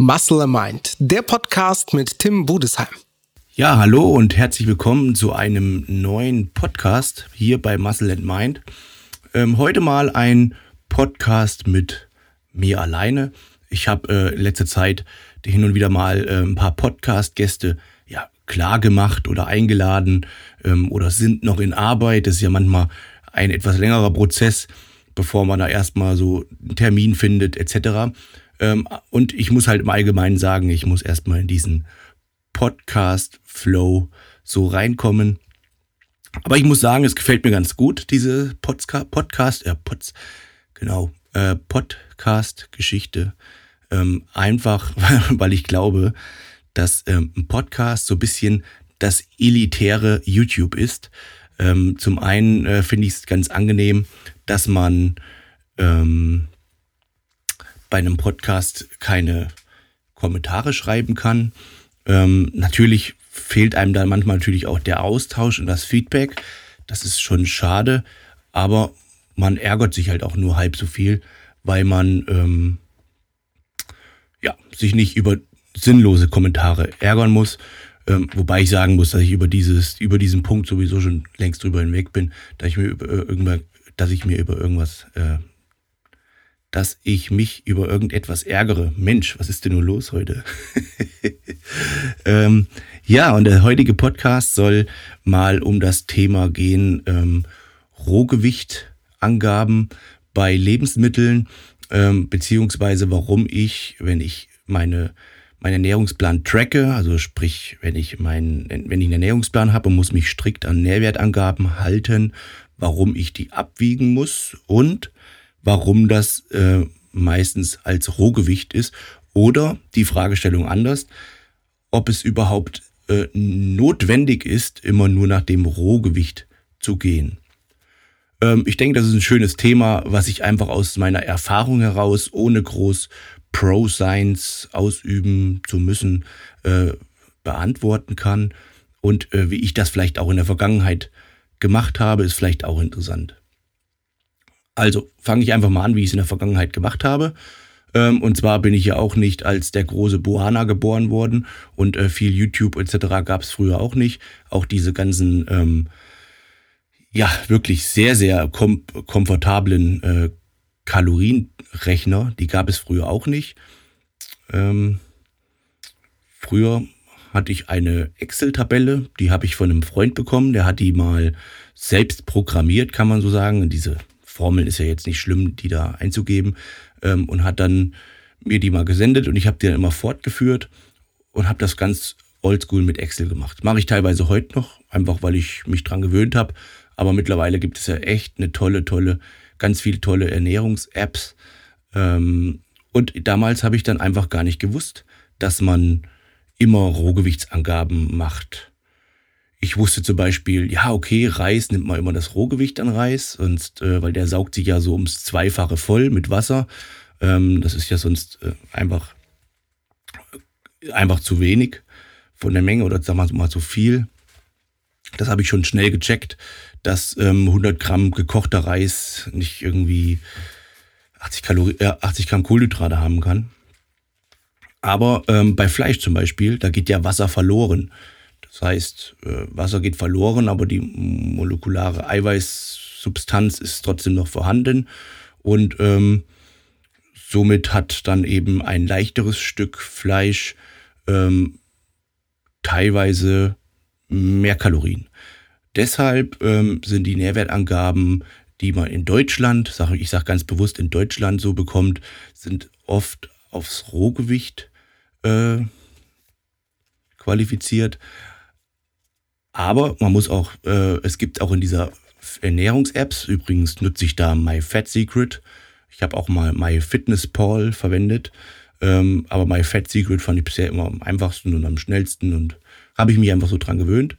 Muscle and Mind, der Podcast mit Tim Budesheim. Ja, hallo und herzlich willkommen zu einem neuen Podcast hier bei Muscle and Mind. Ähm, heute mal ein Podcast mit mir alleine. Ich habe äh, in letzter Zeit hin und wieder mal äh, ein paar Podcast-Gäste ja, klar gemacht oder eingeladen ähm, oder sind noch in Arbeit. Das ist ja manchmal ein etwas längerer Prozess, bevor man da erstmal so einen Termin findet etc. Ähm, und ich muss halt im Allgemeinen sagen, ich muss erstmal in diesen Podcast-Flow so reinkommen. Aber ich muss sagen, es gefällt mir ganz gut, diese Podca Podcast, äh, Pods, genau, äh, Podcast-Geschichte. Ähm, einfach, weil ich glaube, dass ähm, ein Podcast so ein bisschen das elitäre YouTube ist. Ähm, zum einen äh, finde ich es ganz angenehm, dass man ähm, bei einem Podcast keine Kommentare schreiben kann. Ähm, natürlich fehlt einem dann manchmal natürlich auch der Austausch und das Feedback. Das ist schon schade, aber man ärgert sich halt auch nur halb so viel, weil man ähm, ja, sich nicht über sinnlose Kommentare ärgern muss. Ähm, wobei ich sagen muss, dass ich über dieses, über diesen Punkt sowieso schon längst drüber hinweg bin, dass ich mir über, äh, dass ich mir über irgendwas äh, dass ich mich über irgendetwas ärgere. Mensch, was ist denn nur los heute? ähm, ja, und der heutige Podcast soll mal um das Thema gehen, ähm, Rohgewichtangaben bei Lebensmitteln, ähm, beziehungsweise warum ich, wenn ich meine meinen Ernährungsplan tracke, also sprich, wenn ich meinen, wenn ich einen Ernährungsplan habe und muss mich strikt an Nährwertangaben halten, warum ich die abwiegen muss und warum das äh, meistens als Rohgewicht ist. Oder die Fragestellung anders, ob es überhaupt äh, notwendig ist, immer nur nach dem Rohgewicht zu gehen. Ähm, ich denke, das ist ein schönes Thema, was ich einfach aus meiner Erfahrung heraus, ohne groß Pro-Science ausüben zu müssen, äh, beantworten kann. Und äh, wie ich das vielleicht auch in der Vergangenheit gemacht habe, ist vielleicht auch interessant. Also fange ich einfach mal an, wie ich es in der Vergangenheit gemacht habe. Ähm, und zwar bin ich ja auch nicht als der große Bohana geboren worden und äh, viel YouTube etc. gab es früher auch nicht. Auch diese ganzen, ähm, ja, wirklich sehr, sehr kom komfortablen äh, Kalorienrechner, die gab es früher auch nicht. Ähm, früher hatte ich eine Excel-Tabelle, die habe ich von einem Freund bekommen, der hat die mal selbst programmiert, kann man so sagen. Diese Formeln ist ja jetzt nicht schlimm, die da einzugeben. Ähm, und hat dann mir die mal gesendet und ich habe die dann immer fortgeführt und habe das ganz oldschool mit Excel gemacht. Mache ich teilweise heute noch, einfach weil ich mich dran gewöhnt habe. Aber mittlerweile gibt es ja echt eine tolle, tolle, ganz viele tolle Ernährungs-Apps. Ähm, und damals habe ich dann einfach gar nicht gewusst, dass man immer Rohgewichtsangaben macht ich wusste zum Beispiel, ja, okay, Reis nimmt man immer das Rohgewicht an Reis, sonst, äh, weil der saugt sich ja so ums Zweifache voll mit Wasser. Ähm, das ist ja sonst äh, einfach, einfach zu wenig von der Menge oder sagen wir mal zu viel. Das habe ich schon schnell gecheckt, dass ähm, 100 Gramm gekochter Reis nicht irgendwie 80, Kalorien, äh, 80 Gramm Kohlenhydrate haben kann. Aber ähm, bei Fleisch zum Beispiel, da geht ja Wasser verloren. Das heißt, äh, Wasser geht verloren, aber die molekulare Eiweißsubstanz ist trotzdem noch vorhanden. Und ähm, somit hat dann eben ein leichteres Stück Fleisch ähm, teilweise mehr Kalorien. Deshalb ähm, sind die Nährwertangaben, die man in Deutschland, sag, ich sage ganz bewusst in Deutschland so bekommt, sind oft aufs Rohgewicht äh, qualifiziert. Aber man muss auch, äh, es gibt auch in dieser Ernährungs-Apps, übrigens nutze ich da MyFatSecret. Ich habe auch mal MyFitnessPal verwendet. Ähm, aber MyFatSecret fand ich bisher immer am einfachsten und am schnellsten und habe ich mich einfach so dran gewöhnt.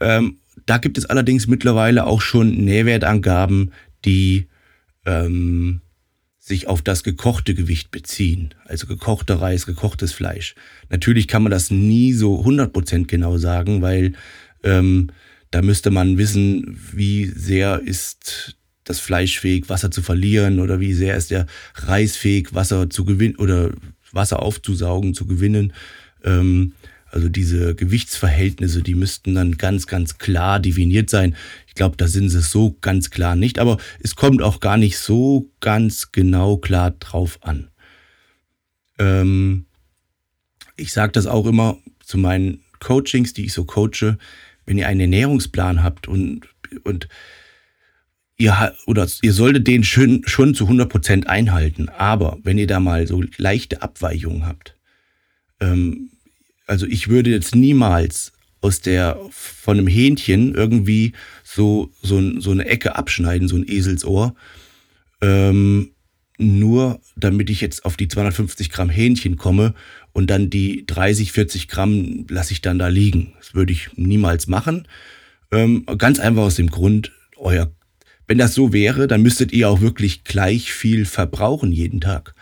Ähm, da gibt es allerdings mittlerweile auch schon Nährwertangaben, die ähm, sich auf das gekochte Gewicht beziehen. Also gekochter Reis, gekochtes Fleisch. Natürlich kann man das nie so 100% genau sagen, weil ähm, da müsste man wissen, wie sehr ist das Fleisch fähig, Wasser zu verlieren oder wie sehr ist der Reis fähig, Wasser zu gewinnen oder Wasser aufzusaugen, zu gewinnen. Ähm, also diese Gewichtsverhältnisse, die müssten dann ganz, ganz klar definiert sein. Ich glaube, da sind sie so ganz klar nicht, aber es kommt auch gar nicht so ganz genau klar drauf an. Ähm, ich sage das auch immer zu meinen Coachings, die ich so coache, wenn ihr einen Ernährungsplan habt und, und ihr, oder ihr solltet den schon, schon zu 100% einhalten, aber wenn ihr da mal so leichte Abweichungen habt, ähm, also ich würde jetzt niemals aus der, von einem Hähnchen irgendwie so, so, so eine Ecke abschneiden, so ein Eselsohr, ähm, nur damit ich jetzt auf die 250 Gramm Hähnchen komme und dann die 30, 40 Gramm lasse ich dann da liegen. Das würde ich niemals machen. Ähm, ganz einfach aus dem Grund, euer, wenn das so wäre, dann müsstet ihr auch wirklich gleich viel verbrauchen jeden Tag.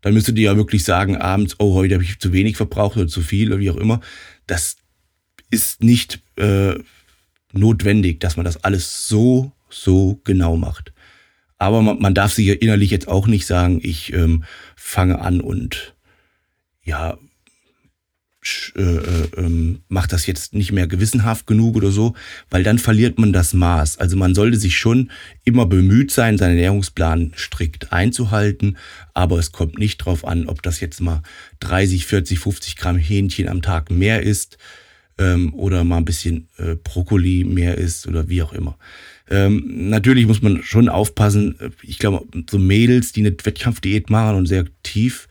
Dann müsstet ihr ja wirklich sagen abends, oh, heute habe ich zu wenig verbraucht oder zu viel oder wie auch immer. Das ist nicht äh, notwendig, dass man das alles so, so genau macht. Aber man, man darf sich ja innerlich jetzt auch nicht sagen, ich ähm, fange an und ja, äh, äh, ähm, macht das jetzt nicht mehr gewissenhaft genug oder so, weil dann verliert man das Maß. Also man sollte sich schon immer bemüht sein, seinen Ernährungsplan strikt einzuhalten, aber es kommt nicht drauf an, ob das jetzt mal 30, 40, 50 Gramm Hähnchen am Tag mehr ist ähm, oder mal ein bisschen äh, Brokkoli mehr ist oder wie auch immer. Ähm, natürlich muss man schon aufpassen. Ich glaube, so Mädels, die eine Wettkampfdiät machen und sehr tief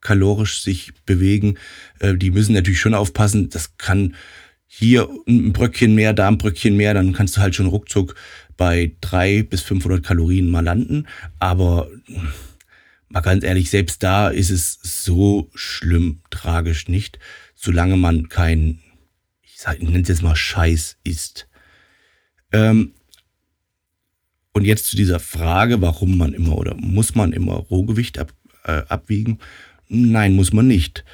kalorisch sich bewegen, äh, die müssen natürlich schon aufpassen. Das kann hier ein Bröckchen mehr, da ein Bröckchen mehr, dann kannst du halt schon ruckzuck bei drei bis 500 Kalorien mal landen. Aber mal ganz ehrlich, selbst da ist es so schlimm, tragisch nicht, solange man kein, ich, sag, ich nenne es jetzt mal Scheiß isst. Ähm, und jetzt zu dieser Frage, warum man immer oder muss man immer Rohgewicht ab, äh, abwiegen? Nein, muss man nicht.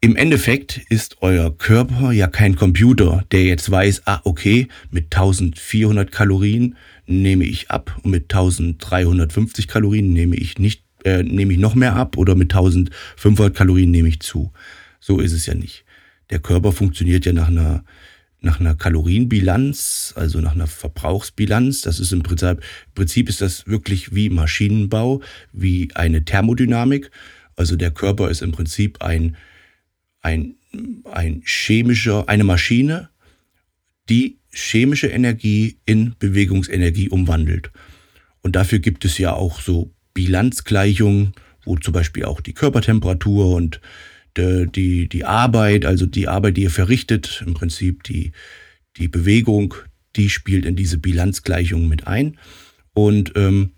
Im Endeffekt ist euer Körper ja kein Computer, der jetzt weiß, ah, okay, mit 1400 Kalorien nehme ich ab und mit 1350 Kalorien nehme ich nicht, äh, nehme ich noch mehr ab oder mit 1500 Kalorien nehme ich zu. So ist es ja nicht. Der Körper funktioniert ja nach einer nach einer Kalorienbilanz, also nach einer Verbrauchsbilanz. Das ist im Prinzip, im Prinzip ist das wirklich wie Maschinenbau, wie eine Thermodynamik. Also der Körper ist im Prinzip ein, ein, ein chemischer, eine Maschine, die chemische Energie in Bewegungsenergie umwandelt. Und dafür gibt es ja auch so Bilanzgleichungen, wo zum Beispiel auch die Körpertemperatur und die, die Arbeit, also die Arbeit, die ihr verrichtet, im Prinzip die, die Bewegung, die spielt in diese Bilanzgleichung mit ein. Und ähm,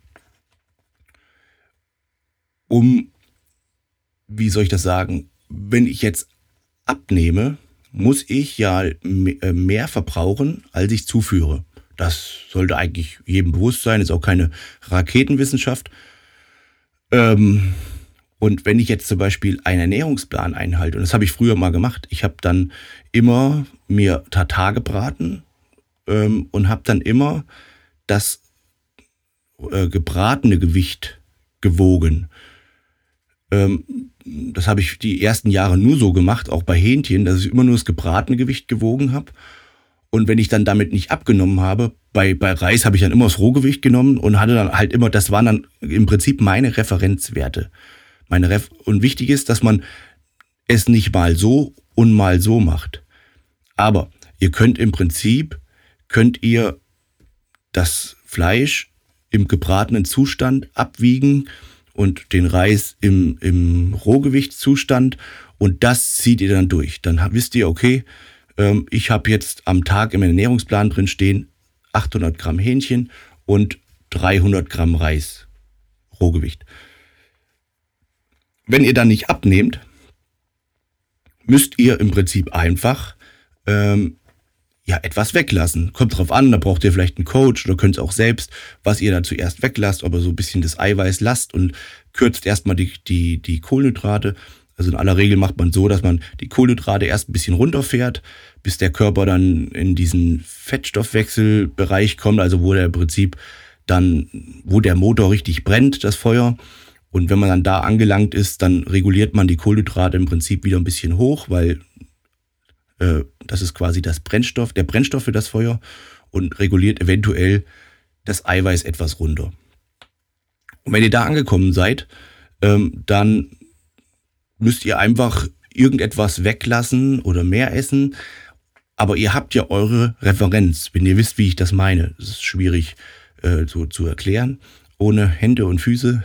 um, wie soll ich das sagen, wenn ich jetzt abnehme, muss ich ja äh, mehr verbrauchen, als ich zuführe. Das sollte eigentlich jedem bewusst sein, ist auch keine Raketenwissenschaft. Ähm, und wenn ich jetzt zum Beispiel einen Ernährungsplan einhalte, und das habe ich früher mal gemacht, ich habe dann immer mir Tatar gebraten ähm, und habe dann immer das äh, gebratene Gewicht gewogen. Ähm, das habe ich die ersten Jahre nur so gemacht, auch bei Hähnchen, dass ich immer nur das gebratene Gewicht gewogen habe. Und wenn ich dann damit nicht abgenommen habe, bei, bei Reis habe ich dann immer das Rohgewicht genommen und hatte dann halt immer, das waren dann im Prinzip meine Referenzwerte meine Ref und wichtig ist, dass man es nicht mal so und mal so macht. Aber ihr könnt im Prinzip, könnt ihr das Fleisch im gebratenen Zustand abwiegen und den Reis im, im Rohgewichtszustand und das zieht ihr dann durch. Dann wisst ihr, okay, ähm, ich habe jetzt am Tag im Ernährungsplan drin stehen 800 Gramm Hähnchen und 300 Gramm Reis, Rohgewicht. Wenn ihr dann nicht abnehmt, müsst ihr im Prinzip einfach ähm, ja etwas weglassen. Kommt drauf an, da braucht ihr vielleicht einen Coach oder könnt es auch selbst, was ihr da zuerst weglasst, aber so ein bisschen das Eiweiß lasst und kürzt erstmal die, die, die Kohlenhydrate. Also in aller Regel macht man so, dass man die Kohlenhydrate erst ein bisschen runterfährt, bis der Körper dann in diesen Fettstoffwechselbereich kommt, also wo der im Prinzip dann, wo der Motor richtig brennt, das Feuer. Und wenn man dann da angelangt ist, dann reguliert man die Kohlenhydrate im Prinzip wieder ein bisschen hoch, weil äh, das ist quasi das Brennstoff, der Brennstoff für das Feuer und reguliert eventuell das Eiweiß etwas runter. Und wenn ihr da angekommen seid, ähm, dann müsst ihr einfach irgendetwas weglassen oder mehr essen. Aber ihr habt ja eure Referenz, wenn ihr wisst, wie ich das meine. Das ist schwierig äh, so zu erklären, ohne Hände und Füße.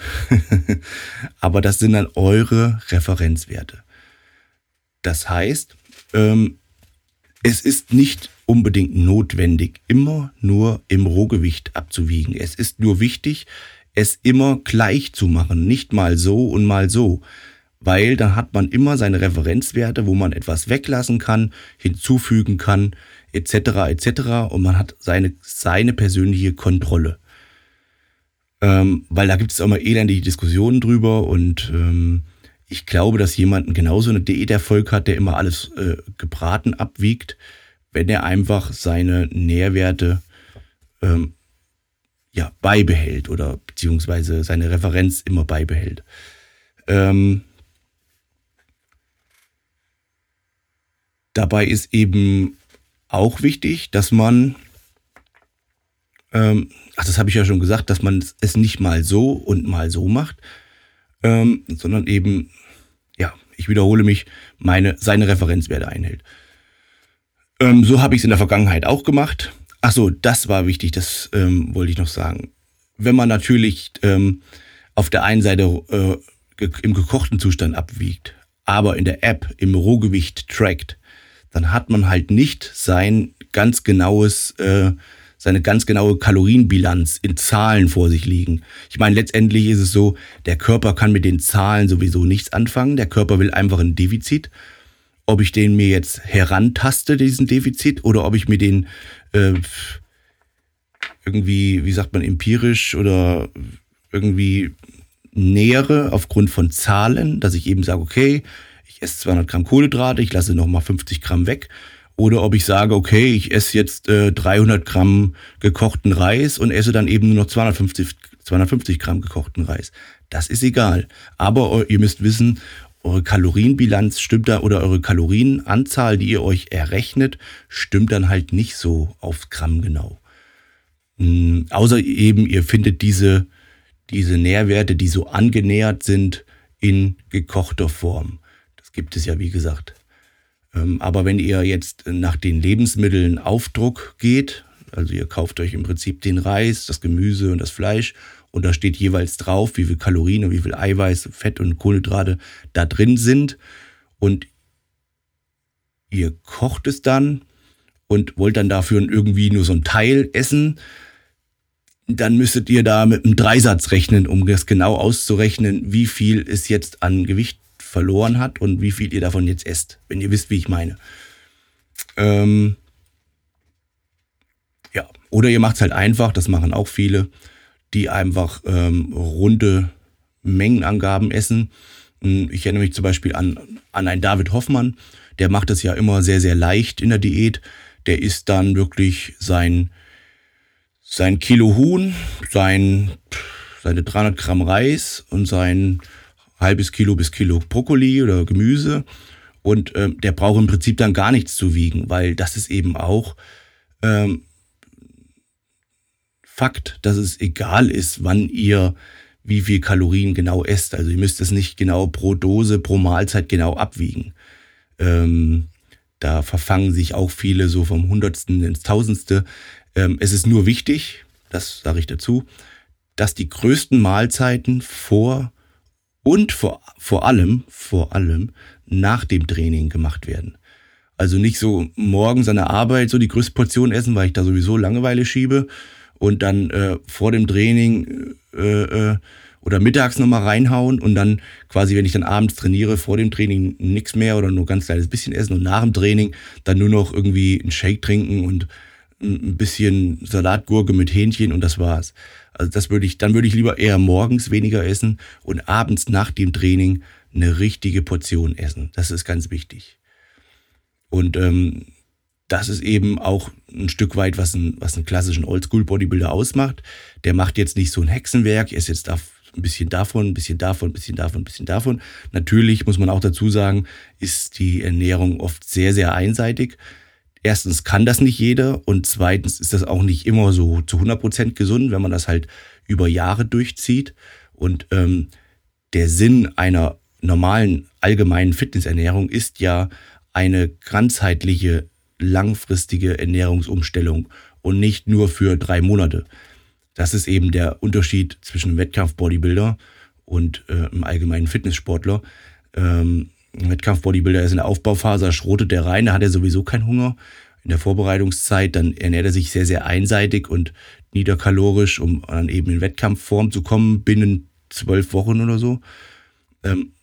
Aber das sind dann eure Referenzwerte. Das heißt, ähm, es ist nicht unbedingt notwendig, immer nur im Rohgewicht abzuwiegen. Es ist nur wichtig, es immer gleich zu machen, nicht mal so und mal so, weil dann hat man immer seine Referenzwerte, wo man etwas weglassen kann, hinzufügen kann, etc. etc. und man hat seine, seine persönliche Kontrolle. Ähm, weil da gibt es auch mal elendige Diskussionen drüber und ähm, ich glaube, dass jemand genauso eine Diäterfolg hat, der immer alles äh, gebraten abwiegt, wenn er einfach seine Nährwerte ähm, ja, beibehält oder beziehungsweise seine Referenz immer beibehält. Ähm, dabei ist eben auch wichtig, dass man, ähm, ach, das habe ich ja schon gesagt, dass man es nicht mal so und mal so macht, ähm, sondern eben, ja, ich wiederhole mich, meine, seine Referenzwerte einhält. Ähm, so habe ich es in der Vergangenheit auch gemacht. Ach so, das war wichtig, das ähm, wollte ich noch sagen. Wenn man natürlich ähm, auf der einen Seite äh, im gekochten Zustand abwiegt, aber in der App im Rohgewicht trackt, dann hat man halt nicht sein ganz genaues, äh, seine ganz genaue Kalorienbilanz in Zahlen vor sich liegen. Ich meine, letztendlich ist es so, der Körper kann mit den Zahlen sowieso nichts anfangen. Der Körper will einfach ein Defizit. Ob ich den mir jetzt herantaste, diesen Defizit, oder ob ich mir den äh, irgendwie, wie sagt man, empirisch oder irgendwie nähere aufgrund von Zahlen, dass ich eben sage, okay, ich esse 200 Gramm Kohlenhydrate, ich lasse nochmal 50 Gramm weg. Oder ob ich sage, okay, ich esse jetzt äh, 300 Gramm gekochten Reis und esse dann eben nur noch 250, 250 Gramm gekochten Reis. Das ist egal. Aber ihr müsst wissen, eure Kalorienbilanz stimmt da oder eure Kalorienanzahl, die ihr euch errechnet, stimmt dann halt nicht so aufs Gramm genau. Mhm, außer eben, ihr findet diese, diese Nährwerte, die so angenähert sind, in gekochter Form. Das gibt es ja, wie gesagt. Ähm, aber wenn ihr jetzt nach den Lebensmitteln Aufdruck geht, also ihr kauft euch im Prinzip den Reis, das Gemüse und das Fleisch und da steht jeweils drauf, wie viel Kalorien und wie viel Eiweiß, Fett und Kohlenhydrate da drin sind. Und ihr kocht es dann und wollt dann dafür irgendwie nur so ein Teil essen. Dann müsstet ihr da mit einem Dreisatz rechnen, um das genau auszurechnen, wie viel es jetzt an Gewicht verloren hat und wie viel ihr davon jetzt esst, wenn ihr wisst, wie ich meine. Ähm ja, oder ihr macht es halt einfach, das machen auch viele die einfach ähm, runde Mengenangaben essen. Hm, ich erinnere mich zum Beispiel an, an einen David Hoffmann, der macht es ja immer sehr, sehr leicht in der Diät. Der isst dann wirklich sein, sein Kilo Huhn, sein, seine 300 Gramm Reis und sein halbes Kilo bis Kilo Brokkoli oder Gemüse. Und ähm, der braucht im Prinzip dann gar nichts zu wiegen, weil das ist eben auch ähm, Fakt, dass es egal ist, wann ihr wie viel Kalorien genau esst. Also ihr müsst es nicht genau pro Dose, pro Mahlzeit genau abwiegen. Ähm, da verfangen sich auch viele so vom Hundertsten ins Tausendste. Ähm, es ist nur wichtig, das sage ich dazu, dass die größten Mahlzeiten vor und vor, vor allem, vor allem nach dem Training gemacht werden. Also nicht so morgens an der Arbeit so die größte Portion essen, weil ich da sowieso Langeweile schiebe, und dann äh, vor dem Training äh, äh, oder mittags nochmal reinhauen und dann quasi, wenn ich dann abends trainiere, vor dem Training nichts mehr oder nur ganz kleines bisschen essen und nach dem Training dann nur noch irgendwie einen Shake trinken und ein bisschen Salatgurke mit Hähnchen und das war's. Also das würde ich, dann würde ich lieber eher morgens weniger essen und abends nach dem Training eine richtige Portion essen. Das ist ganz wichtig. Und ähm, das ist eben auch ein Stück weit, was, ein, was einen klassischen Oldschool-Bodybuilder ausmacht. Der macht jetzt nicht so ein Hexenwerk, er ist jetzt auf ein bisschen davon, ein bisschen davon, ein bisschen davon, ein bisschen davon. Natürlich muss man auch dazu sagen, ist die Ernährung oft sehr, sehr einseitig. Erstens kann das nicht jeder und zweitens ist das auch nicht immer so zu 100% gesund, wenn man das halt über Jahre durchzieht. Und ähm, der Sinn einer normalen allgemeinen Fitnessernährung ist ja eine ganzheitliche, langfristige Ernährungsumstellung und nicht nur für drei Monate. Das ist eben der Unterschied zwischen einem Wettkampf-Bodybuilder und äh, einem allgemeinen Fitnesssportler. Ähm, Wettkampf-Bodybuilder ist in der Aufbauphase, schrotet der rein, da hat er sowieso keinen Hunger. In der Vorbereitungszeit, dann ernährt er sich sehr, sehr einseitig und niederkalorisch, um dann eben in Wettkampfform zu kommen, binnen zwölf Wochen oder so. Ähm,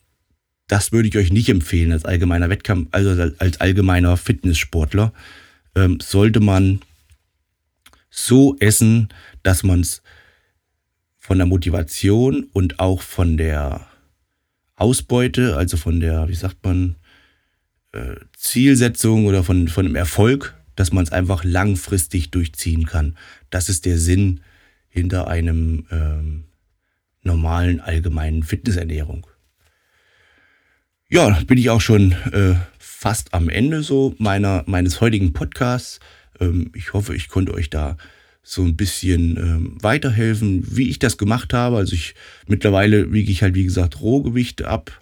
das würde ich euch nicht empfehlen als allgemeiner Wettkampf, also als allgemeiner Fitnesssportler. Ähm, sollte man so essen, dass man es von der Motivation und auch von der Ausbeute, also von der, wie sagt man, äh, Zielsetzung oder von, von dem Erfolg, dass man es einfach langfristig durchziehen kann. Das ist der Sinn hinter einem ähm, normalen allgemeinen Fitnessernährung. Ja, bin ich auch schon äh, fast am Ende so meiner, meines heutigen Podcasts. Ähm, ich hoffe, ich konnte euch da so ein bisschen ähm, weiterhelfen, wie ich das gemacht habe. Also ich mittlerweile wiege ich halt, wie gesagt, Rohgewichte ab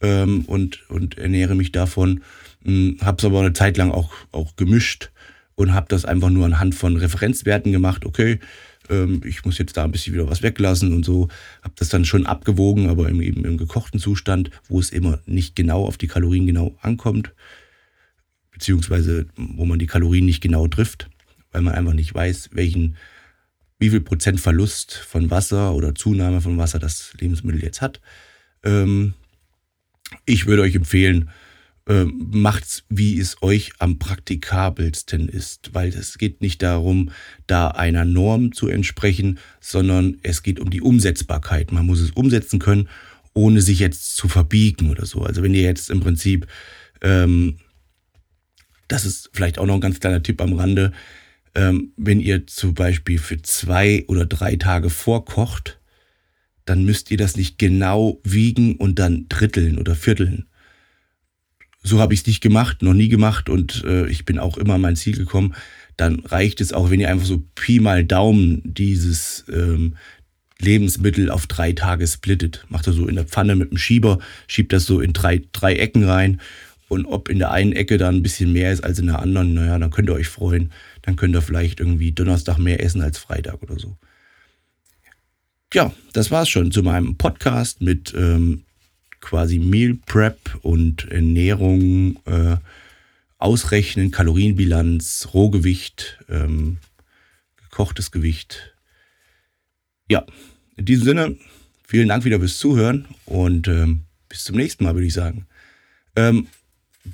ähm, und, und ernähre mich davon. Hm, habe es aber eine Zeit lang auch, auch gemischt und habe das einfach nur anhand von Referenzwerten gemacht. Okay, ähm, ich muss jetzt da ein bisschen wieder was weglassen und so. Habe das dann schon abgewogen, aber im, eben im gekochten Zustand, wo es immer nicht genau auf die Kalorien genau ankommt, beziehungsweise wo man die Kalorien nicht genau trifft, weil man einfach nicht weiß, welchen, wie viel Prozent Verlust von Wasser oder Zunahme von Wasser das Lebensmittel jetzt hat. Ähm, ich würde euch empfehlen, äh, macht's, wie es euch am praktikabelsten ist, weil es geht nicht darum, da einer Norm zu entsprechen, sondern es geht um die Umsetzbarkeit. Man muss es umsetzen können, ohne sich jetzt zu verbiegen oder so. Also wenn ihr jetzt im Prinzip, ähm, das ist vielleicht auch noch ein ganz kleiner Tipp am Rande, ähm, wenn ihr zum Beispiel für zwei oder drei Tage vorkocht, dann müsst ihr das nicht genau wiegen und dann dritteln oder vierteln so habe ich es nicht gemacht, noch nie gemacht und äh, ich bin auch immer an mein Ziel gekommen. Dann reicht es auch, wenn ihr einfach so Pi mal Daumen dieses ähm, Lebensmittel auf drei Tage splittet. Macht er so in der Pfanne mit dem Schieber, schiebt das so in drei, drei Ecken rein. Und ob in der einen Ecke dann ein bisschen mehr ist als in der anderen, naja, dann könnt ihr euch freuen. Dann könnt ihr vielleicht irgendwie Donnerstag mehr essen als Freitag oder so. Ja, das war's schon zu meinem Podcast mit ähm, quasi Meal Prep und Ernährung äh, ausrechnen, Kalorienbilanz, Rohgewicht, ähm, gekochtes Gewicht. Ja, in diesem Sinne, vielen Dank wieder fürs Zuhören und ähm, bis zum nächsten Mal, würde ich sagen. Ähm,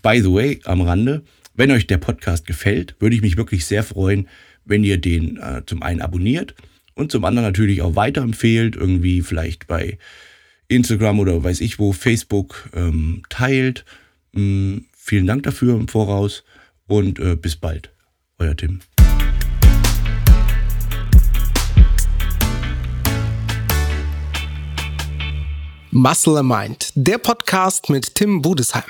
by the way, am Rande, wenn euch der Podcast gefällt, würde ich mich wirklich sehr freuen, wenn ihr den äh, zum einen abonniert und zum anderen natürlich auch weiterempfehlt, irgendwie vielleicht bei Instagram oder weiß ich wo, Facebook ähm, teilt. Ähm, vielen Dank dafür im Voraus und äh, bis bald. Euer Tim. Muscle Mind, der Podcast mit Tim Budesheim.